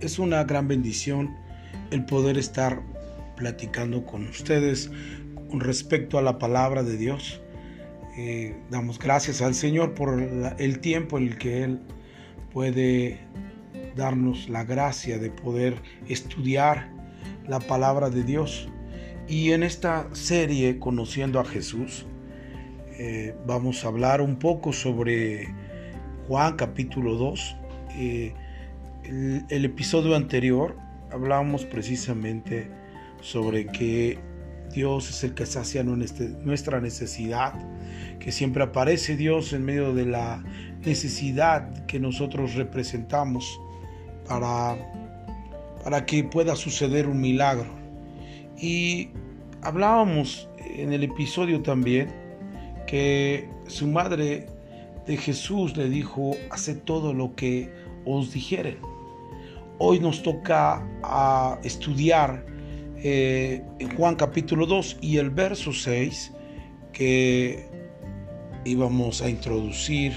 Es una gran bendición el poder estar platicando con ustedes con respecto a la palabra de Dios. Eh, damos gracias al Señor por el tiempo en el que Él puede darnos la gracia de poder estudiar la palabra de Dios. Y en esta serie, Conociendo a Jesús, eh, vamos a hablar un poco sobre Juan capítulo 2 el, episodio anterior hablábamos precisamente sobre que Dios es el que sacia nuestra necesidad, que siempre aparece Dios en medio de la necesidad que nosotros representamos para, para que pueda suceder un milagro. Y hablábamos en el episodio también que su madre de Jesús le dijo, hace todo lo que os dijere. Hoy nos toca a estudiar eh, en Juan capítulo 2 y el verso 6 que íbamos a introducir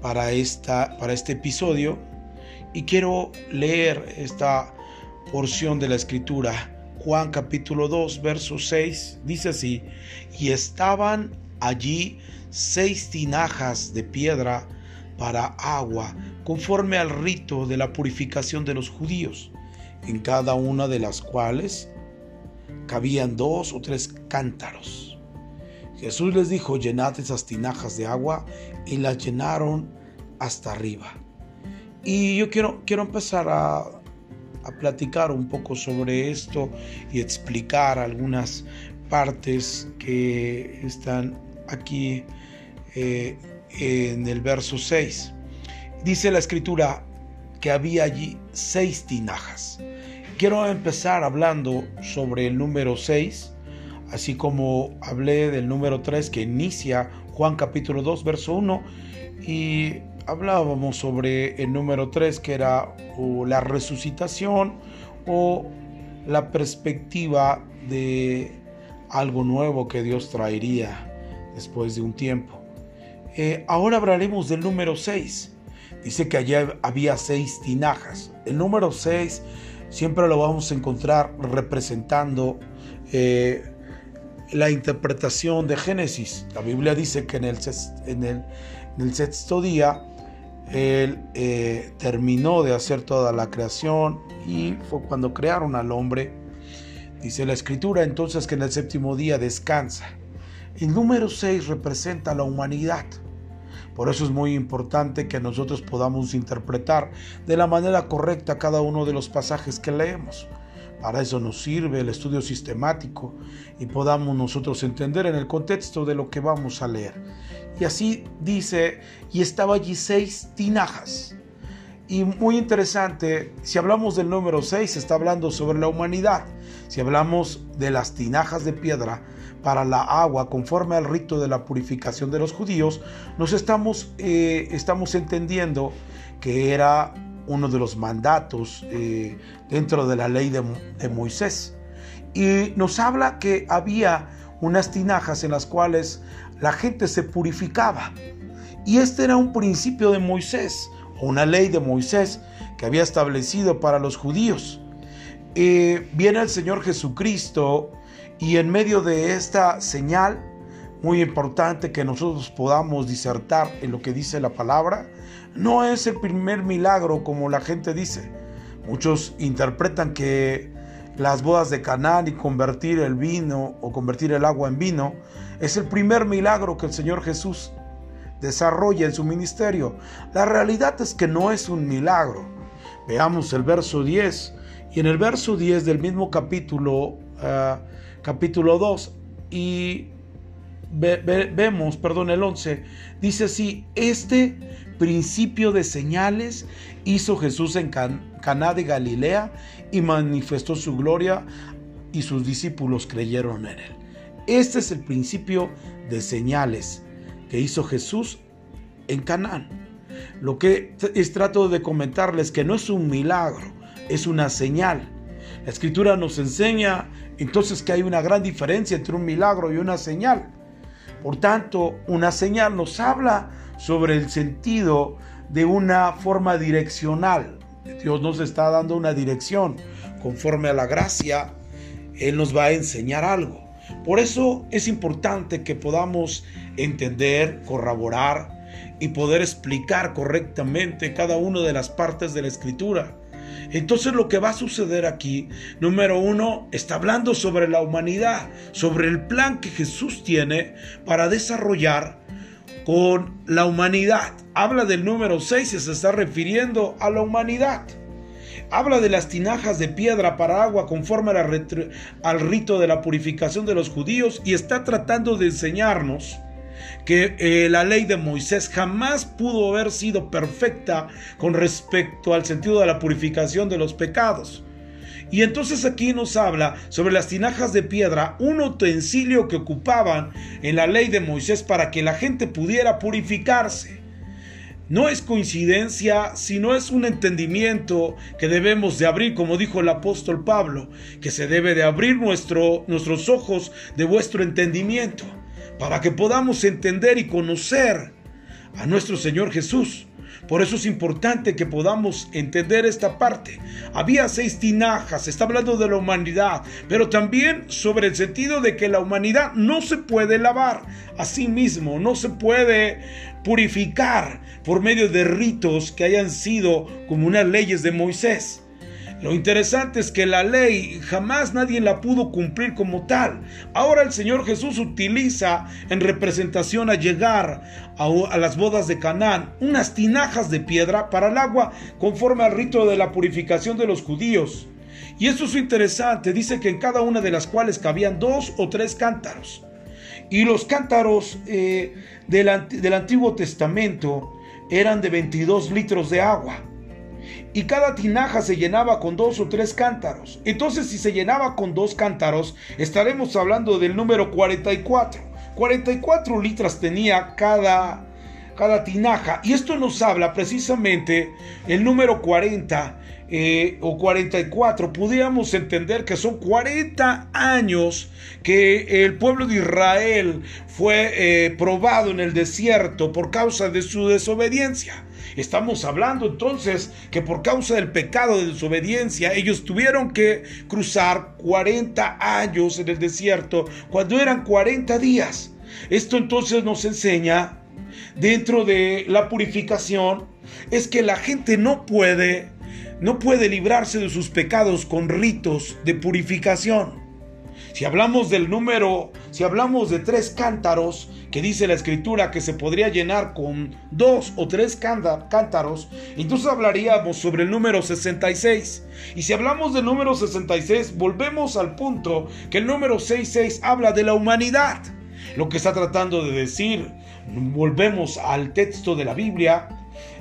para, esta, para este episodio. Y quiero leer esta porción de la escritura. Juan capítulo 2, verso 6, dice así, y estaban allí seis tinajas de piedra para agua, conforme al rito de la purificación de los judíos, en cada una de las cuales cabían dos o tres cántaros. Jesús les dijo, llenad esas tinajas de agua y las llenaron hasta arriba. Y yo quiero, quiero empezar a, a platicar un poco sobre esto y explicar algunas partes que están aquí eh, en el verso 6. Dice la escritura que había allí seis tinajas. Quiero empezar hablando sobre el número 6, así como hablé del número 3 que inicia Juan capítulo 2, verso 1, y hablábamos sobre el número 3 que era la resucitación o la perspectiva de algo nuevo que Dios traería después de un tiempo. Eh, ahora hablaremos del número 6. Dice que allá había seis tinajas. El número 6 siempre lo vamos a encontrar representando eh, la interpretación de Génesis. La Biblia dice que en el, en el, sexto día Él eh, terminó de hacer toda la creación y fue cuando crearon al hombre. Dice la escritura entonces que en el séptimo día descansa. El número 6 representa la humanidad. Por eso es muy importante que nosotros podamos interpretar de la manera correcta cada uno de los pasajes que leemos. Para eso nos sirve el estudio sistemático y podamos nosotros entender en el contexto de lo que vamos a leer. Y así dice, y estaba allí seis tinajas. Y muy interesante, si hablamos del número 6, está hablando sobre la humanidad. Si hablamos de las tinajas de piedra, para la agua conforme al rito de la purificación de los judíos, nos estamos, eh, estamos entendiendo que era uno de los mandatos eh, dentro de la ley de, Moisés. Y nos habla que había unas tinajas en las cuales la gente se purificaba. Y este era un principio de Moisés, o una ley de Moisés que había establecido para los judíos. Eh, viene el Señor Jesucristo y en medio de esta señal, muy importante que nosotros podamos disertar en lo que dice la palabra, no es el primer milagro como la gente dice. Muchos interpretan que las bodas de Canaán y convertir el vino o convertir el agua en vino es el primer milagro que el Señor Jesús desarrolla en su ministerio. La realidad es que no es un milagro. Veamos el verso 10. Y en el verso 10 del mismo capítulo ah, capítulo 2 y vemos, perdón, el 11, dice así, este principio de señales hizo Jesús en Caná de Galilea y manifestó su gloria y sus discípulos creyeron en él. Este es el principio de señales que hizo Jesús en Canaán. Lo que es trato de comentarles que no es un milagro, es una señal. La escritura nos enseña entonces que hay una gran diferencia entre un milagro y una señal. Por tanto, una señal nos habla sobre el sentido de una forma direccional, Dios nos está dando una dirección. Conforme a la gracia, Él nos va a enseñar algo. Por eso es importante que podamos entender, corroborar y poder explicar correctamente cada una de las partes de la escritura. Entonces lo que va a suceder aquí, número uno, está hablando sobre la humanidad, sobre el plan que Jesús tiene para desarrollar con la humanidad. Habla del número 6 y se está refiriendo a la humanidad. Habla de las tinajas de piedra para agua conforme al rito de la purificación de los judíos y está tratando de enseñarnos que eh, la ley de Moisés jamás pudo haber sido perfecta con respecto al sentido de la purificación de los pecados. Y entonces aquí nos habla sobre las tinajas de piedra, un utensilio que ocupaban en la ley de Moisés para que la gente pudiera purificarse. No es coincidencia, sino es un entendimiento que debemos de abrir, como dijo el apóstol Pablo, que se debe de abrir nuestro, nuestros ojos de vuestro entendimiento para que podamos entender y conocer a nuestro Señor Jesús. Por eso es importante que podamos entender esta parte. Había seis tinajas, está hablando de la humanidad, pero también sobre el sentido de que la humanidad no se puede lavar a sí mismo, no se puede purificar por medio de ritos que hayan sido como unas leyes de Moisés. Lo interesante es que la ley jamás nadie la pudo cumplir como tal. Ahora el Señor Jesús utiliza en representación a llegar a, las bodas de Canaán unas tinajas de piedra para el agua conforme al rito de la purificación de los judíos. Y esto es interesante, dice que en cada una de las cuales cabían dos o tres cántaros. Y los cántaros eh, del, Antiguo Testamento eran de 22 litros de agua y cada tinaja se llenaba con dos o tres cántaros. Entonces si se llenaba con dos cántaros, estaremos hablando del número 44. 44 litros tenía cada, cada tinaja. Y esto nos habla precisamente el número 40 eh, o 44. Pudiéramos entender que son 40 años que el pueblo de Israel fue eh, probado en el desierto por causa de su desobediencia. Estamos hablando entonces que por causa del pecado de desobediencia ellos tuvieron que cruzar 40 años en el desierto cuando eran 40 días. Esto entonces nos enseña dentro de la purificación es que la gente no puede no puede librarse de sus pecados con ritos de purificación. Si hablamos del número, si hablamos de tres cántaros, que dice la escritura que se podría llenar con dos o tres cántaros, entonces hablaríamos sobre el número 66. Y si hablamos del número 66, volvemos al punto que el número 66 habla de la humanidad. Lo que está tratando de decir, volvemos al texto de la Biblia,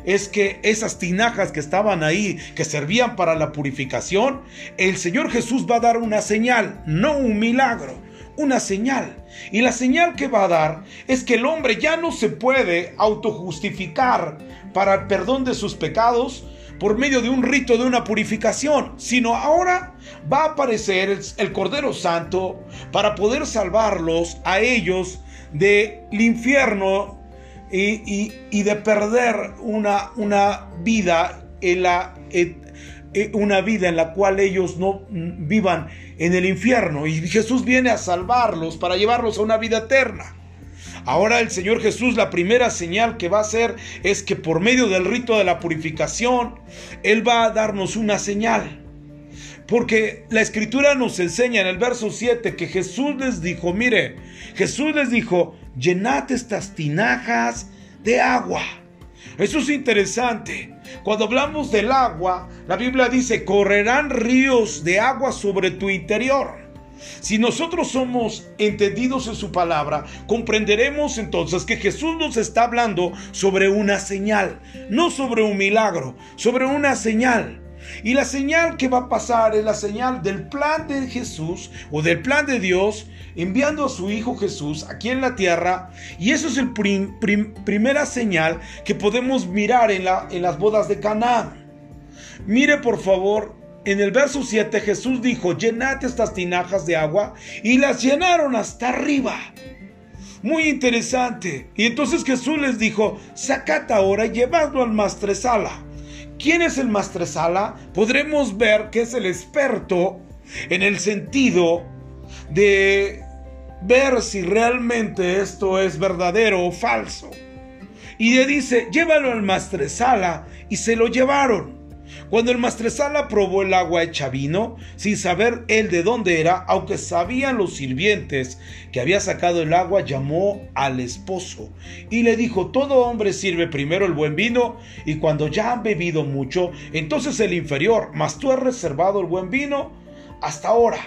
es que esas tinajas que estaban ahí, que servían para la purificación, el Señor Jesús va a dar una señal, no un milagro, una señal. Y la señal que va a dar es que el hombre ya no se puede autojustificar para el perdón de sus pecados por medio de un rito de una purificación, sino ahora va a aparecer el, Cordero Santo para poder salvarlos a ellos del infierno y, de perder una, vida en la una vida en la cual ellos no vivan en el infierno y Jesús viene a salvarlos para llevarlos a una vida eterna. Ahora el Señor Jesús la primera señal que va a hacer es que por medio del rito de la purificación Él va a darnos una señal. Porque la escritura nos enseña en el verso 7 que Jesús les dijo, mire, Jesús les dijo, llenad estas tinajas de agua. Eso es interesante. Cuando hablamos del agua, la Biblia dice, correrán ríos de agua sobre tu interior. Si nosotros somos entendidos en su palabra, comprenderemos entonces que Jesús nos está hablando sobre una señal, no sobre un milagro, sobre una señal. Y la señal que va a pasar es la señal del plan de Jesús o del plan de Dios enviando a su Hijo Jesús aquí en la tierra. Y eso es la primera señal que podemos mirar en, la, en las bodas de Canaán. Mire por favor, en el verso 7 Jesús dijo, llenad estas tinajas de agua y las llenaron hasta arriba. Muy interesante. Y entonces Jesús les dijo, sacad ahora y llevadlo al mastresala ¿Quién es el maestresala? Podremos ver que es el experto en el sentido de ver si realmente esto es verdadero o falso. Y le dice, llévalo al maestresala y se lo llevaron. Cuando el maestresala probó el agua hecha vino, sin saber él de dónde era, aunque sabían los sirvientes que había sacado el agua, llamó al esposo y le dijo, todo hombre sirve primero el buen vino y cuando ya han bebido mucho, entonces el inferior, mas tú has reservado el buen vino hasta ahora.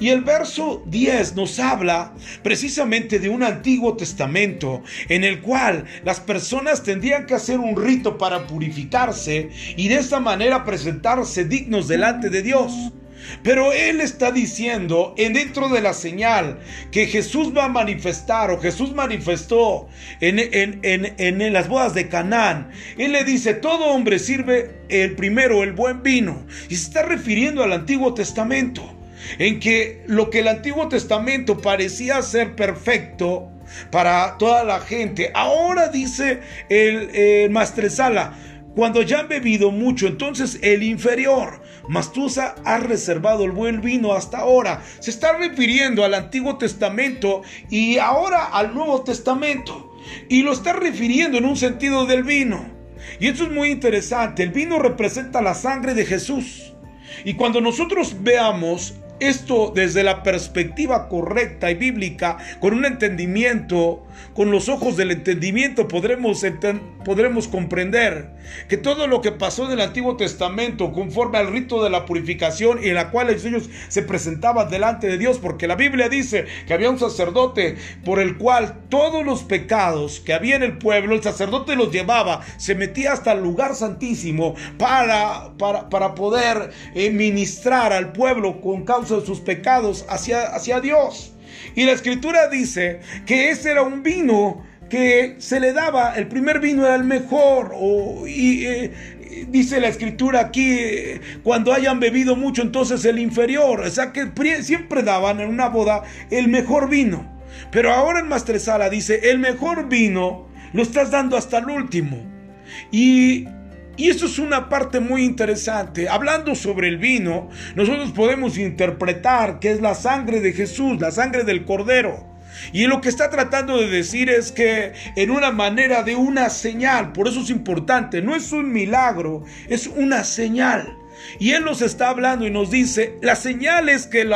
Y el verso 10 nos habla precisamente de un antiguo testamento en el cual las personas tendrían que hacer un rito para purificarse y de esta manera presentarse dignos delante de Dios. Pero Él está diciendo en dentro de la señal que Jesús va a manifestar o Jesús manifestó en, en, en, en, las bodas de Canaán. Él le dice, todo hombre sirve el primero el buen vino. Y se está refiriendo al Antiguo Testamento en que lo que el Antiguo Testamento parecía ser perfecto para toda la gente, ahora dice el, Mastresala, cuando ya han bebido mucho, entonces el inferior, Mastusa ha reservado el buen vino hasta ahora. Se está refiriendo al Antiguo Testamento y ahora al Nuevo Testamento. Y lo está refiriendo en un sentido del vino. Y esto es muy interesante. El vino representa la sangre de Jesús. Y cuando nosotros veamos esto desde la perspectiva correcta y bíblica, con un entendimiento, con los ojos del entendimiento, podremos, podremos comprender que todo lo que pasó en el Antiguo Testamento, conforme al rito de la purificación, y en la cual ellos se presentaban delante de Dios, porque la Biblia dice que había un sacerdote por el cual todos los pecados que había en el pueblo, el sacerdote los llevaba, se metía hasta el lugar santísimo para, para, poder eh, ministrar al pueblo con causa de sus pecados hacia, hacia Dios. Y la escritura dice que ese era un vino que se le daba, el primer vino era el mejor, o, y eh, dice la escritura aquí, cuando hayan bebido mucho, entonces el inferior, o sea que siempre daban en una boda el mejor vino. Pero ahora en Mastresala dice, el mejor vino lo estás dando hasta el último. Y y esto es una parte muy interesante. Hablando sobre el vino, nosotros podemos interpretar que es la sangre de Jesús, la sangre del Cordero. Y lo que está tratando de decir es que en una manera de una señal, por eso es importante, no es un milagro, es una señal. Y Él nos está hablando y nos dice, la señal es que el,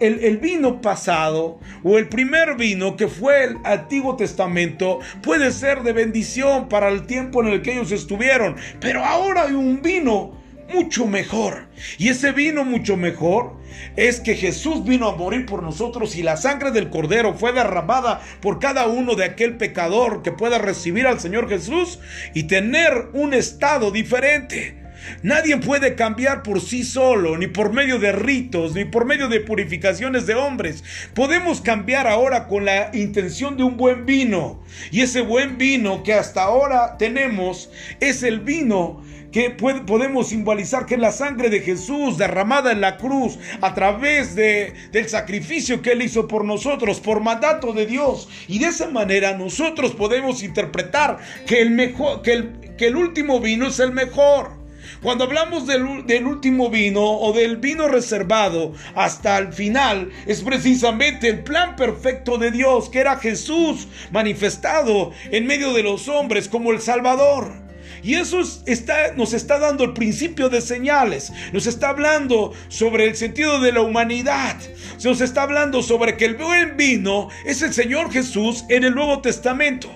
el, vino pasado o el primer vino que fue el Antiguo Testamento puede ser de bendición para el tiempo en el que ellos estuvieron. Pero ahora hay un vino mucho mejor. Y ese vino mucho mejor es que Jesús vino a morir por nosotros y la sangre del cordero fue derramada por cada uno de aquel pecador que pueda recibir al Señor Jesús y tener un estado diferente. Nadie puede cambiar por sí solo, ni por medio de ritos, ni por medio de purificaciones de hombres. Podemos cambiar ahora con la intención de un buen vino. Y ese buen vino que hasta ahora tenemos es el vino que podemos simbolizar que es la sangre de Jesús derramada en la cruz a través de, del sacrificio que Él hizo por nosotros, por mandato de Dios. Y de esa manera nosotros podemos interpretar que el, mejor, que el, que el último vino es el mejor. Cuando hablamos del, último vino o del vino reservado hasta el final, es precisamente el plan perfecto de Dios, que era Jesús manifestado en medio de los hombres como el Salvador. Y eso está, nos está dando el principio de señales. Nos está hablando sobre el sentido de la humanidad. Nos está hablando sobre que el buen vino es el Señor Jesús en el Nuevo Testamento.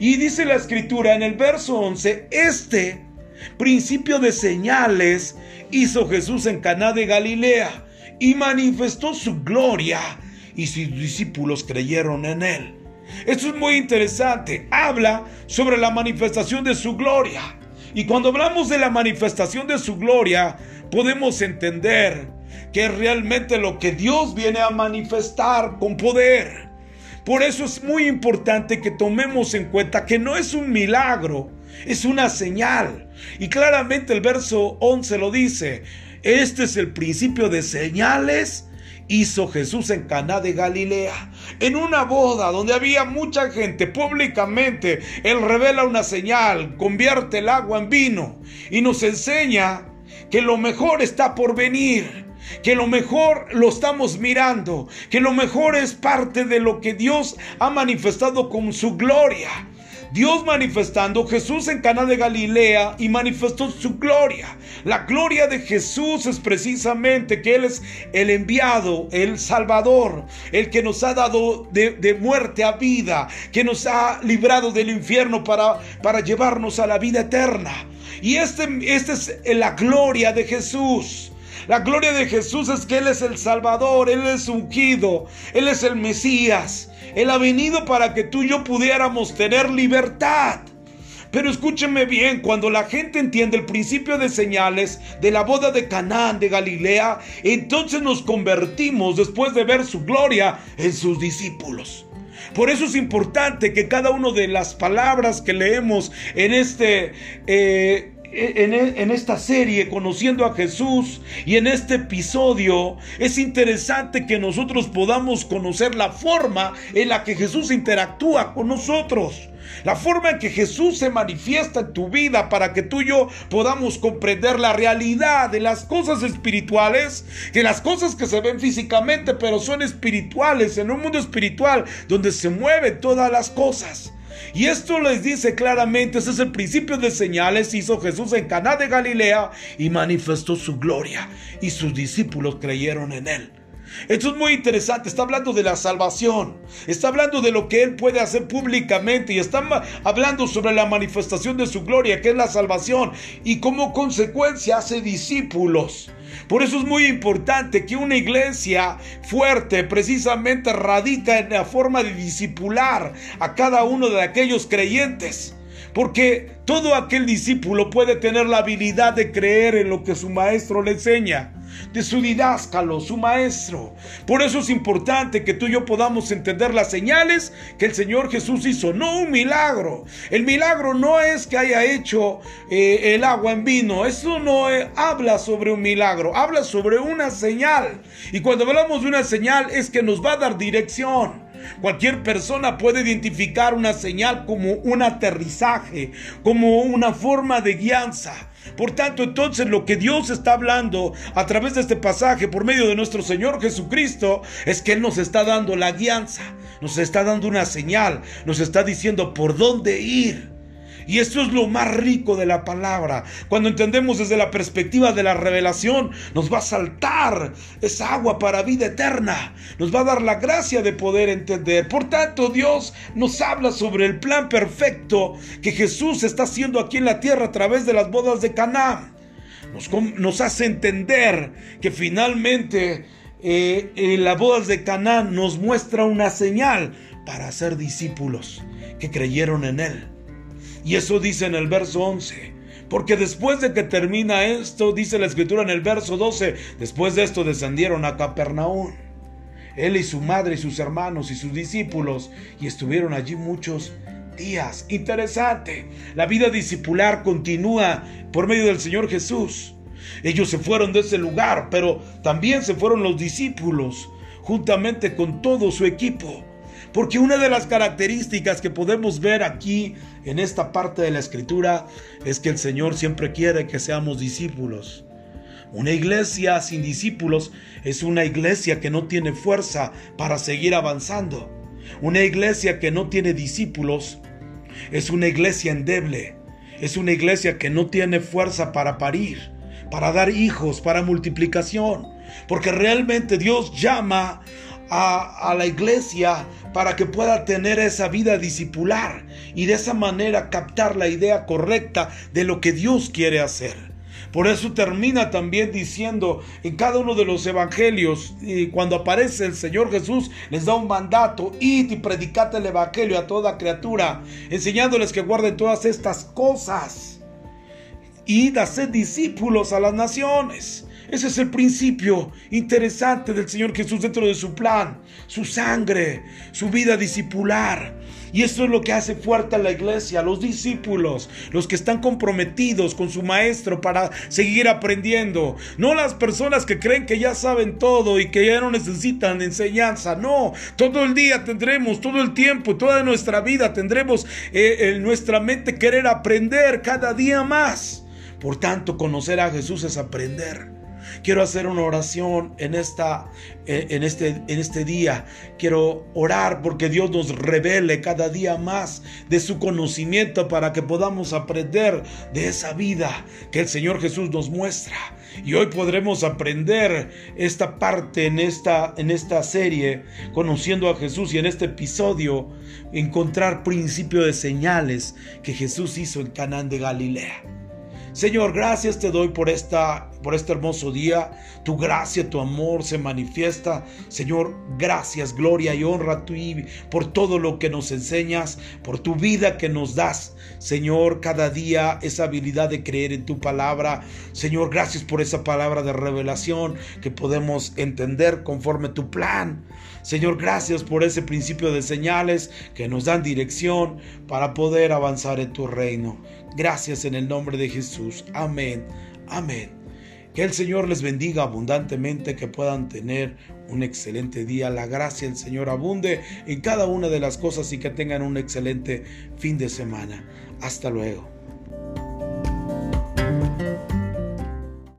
Y dice la escritura en el verso 11, este principio de señales hizo Jesús en Caná de Galilea y manifestó su gloria y sus discípulos creyeron en él. Esto es muy interesante. Habla sobre la manifestación de su gloria. Y cuando hablamos de la manifestación de su gloria, podemos entender que es realmente lo que Dios viene a manifestar con poder. Por eso es muy importante que tomemos en cuenta que no es un milagro, es una señal. Y claramente el verso 11 lo dice. Este es el principio de señales hizo Jesús en Caná de Galilea. En una boda donde había mucha gente, públicamente, Él revela una señal, convierte el agua en vino y nos enseña que lo mejor está por venir que lo mejor lo estamos mirando, que lo mejor es parte de lo que Dios ha manifestado con su gloria. Dios manifestando Jesús en Cana de Galilea y manifestó su gloria. La gloria de Jesús es precisamente que Él es el enviado, el Salvador, el que nos ha dado de, muerte a vida, que nos ha librado del infierno para, llevarnos a la vida eterna. Y este, este es la gloria de Jesús. La gloria de Jesús es que Él es el Salvador, Él es ungido, Él es el Mesías. Él ha venido para que tú y yo pudiéramos tener libertad. Pero escúcheme bien, cuando la gente entiende el principio de señales de la boda de Canaán de Galilea, entonces nos convertimos después de ver su gloria en sus discípulos. Por eso es importante que cada una de las palabras que leemos en este eh, en, esta serie, conociendo a Jesús, y en este episodio, es interesante que nosotros podamos conocer la forma en la que Jesús interactúa con nosotros. La forma en que Jesús se manifiesta en tu vida para que tú y yo podamos comprender la realidad de las cosas espirituales, que las cosas que se ven físicamente, pero son espirituales, en un mundo espiritual donde se mueven todas las cosas. Y esto les dice claramente, ese es el principio de señales, hizo Jesús en Caná de Galilea y manifestó su gloria y sus discípulos creyeron en él. Esto es muy interesante, está hablando de la salvación, está hablando de lo que Él puede hacer públicamente y está hablando sobre la manifestación de su gloria, que es la salvación, y como consecuencia hace discípulos. Por eso es muy importante que una iglesia fuerte precisamente radica en la forma de discipular a cada uno de aquellos creyentes. Porque todo aquel discípulo puede tener la habilidad de creer en lo que su maestro le enseña de su didáscalo, su maestro. Por eso es importante que tú y yo podamos entender las señales que el Señor Jesús hizo, no un milagro. El milagro no es que haya hecho eh, el agua en vino, eso no eh, habla sobre un milagro, habla sobre una señal. Y cuando hablamos de una señal es que nos va a dar dirección. Cualquier persona puede identificar una señal como un aterrizaje, como una forma de guianza. Por tanto, entonces lo que Dios está hablando a través de este pasaje por medio de nuestro Señor Jesucristo es que Él nos está dando la guianza, nos está dando una señal, nos está diciendo por dónde ir. Y esto es lo más rico de la palabra. Cuando entendemos desde la perspectiva de la revelación, nos va a saltar esa agua para vida eterna. Nos va a dar la gracia de poder entender. Por tanto, Dios nos habla sobre el plan perfecto que Jesús está haciendo aquí en la tierra a través de las bodas de Caná. Nos, hace entender que finalmente eh, las bodas de Caná nos muestra una señal para ser discípulos que creyeron en Él. Y eso dice en el verso 11. Porque después de que termina esto, dice la escritura en el verso 12, después de esto descendieron a Capernaum. Él y su madre y sus hermanos y sus discípulos y estuvieron allí muchos días. Interesante. La vida discipular continúa por medio del Señor Jesús. Ellos se fueron de ese lugar, pero también se fueron los discípulos, juntamente con todo su equipo. Porque una de las características que podemos ver aquí en esta parte de la escritura es que el Señor siempre quiere que seamos discípulos. Una iglesia sin discípulos es una iglesia que no tiene fuerza para seguir avanzando. Una iglesia que no tiene discípulos es una iglesia endeble. Es una iglesia que no tiene fuerza para parir, para dar hijos, para multiplicación. Porque realmente Dios llama a, la iglesia para que pueda tener esa vida discipular y de esa manera captar la idea correcta de lo que Dios quiere hacer. Por eso termina también diciendo en cada uno de los evangelios, y cuando aparece el Señor Jesús, les da un mandato, id y predicad el evangelio a toda criatura, enseñándoles que guarden todas estas cosas. Id a ser discípulos a las naciones. Ese es el principio interesante del Señor Jesús dentro de su plan, su sangre, su vida discipular. Y eso es lo que hace fuerte a la iglesia, los discípulos, los que están comprometidos con su maestro para seguir aprendiendo. No las personas que creen que ya saben todo y que ya no necesitan enseñanza. No, todo el día tendremos, todo el tiempo, toda nuestra vida tendremos eh, en nuestra mente querer aprender cada día más. Por tanto, conocer a Jesús es aprender. Quiero hacer una oración en, esta, eh, en, este, en este día. Quiero orar porque Dios nos revele cada día más de su conocimiento para que podamos aprender de esa vida que el Señor Jesús nos muestra. Y hoy podremos aprender esta parte en esta, en esta serie, conociendo a Jesús y en este episodio, encontrar principio de señales que Jesús hizo en Canaán de Galilea. Señor, gracias te doy por, esta, por este hermoso día. Tu gracia, tu amor se manifiesta. Señor, gracias, gloria y honra a ti por todo lo que nos enseñas, por tu vida que nos das. Señor, cada día esa habilidad de creer en tu palabra. Señor, gracias por esa palabra de revelación que podemos entender conforme tu plan. Señor, gracias por ese principio de señales que nos dan dirección para poder avanzar en tu reino. Gracias en el nombre de Jesús. Amén. Amén. Que el Señor les bendiga abundantemente, que puedan tener un excelente día. La gracia del Señor abunde en cada una de las cosas y que tengan un excelente fin de semana. Hasta luego.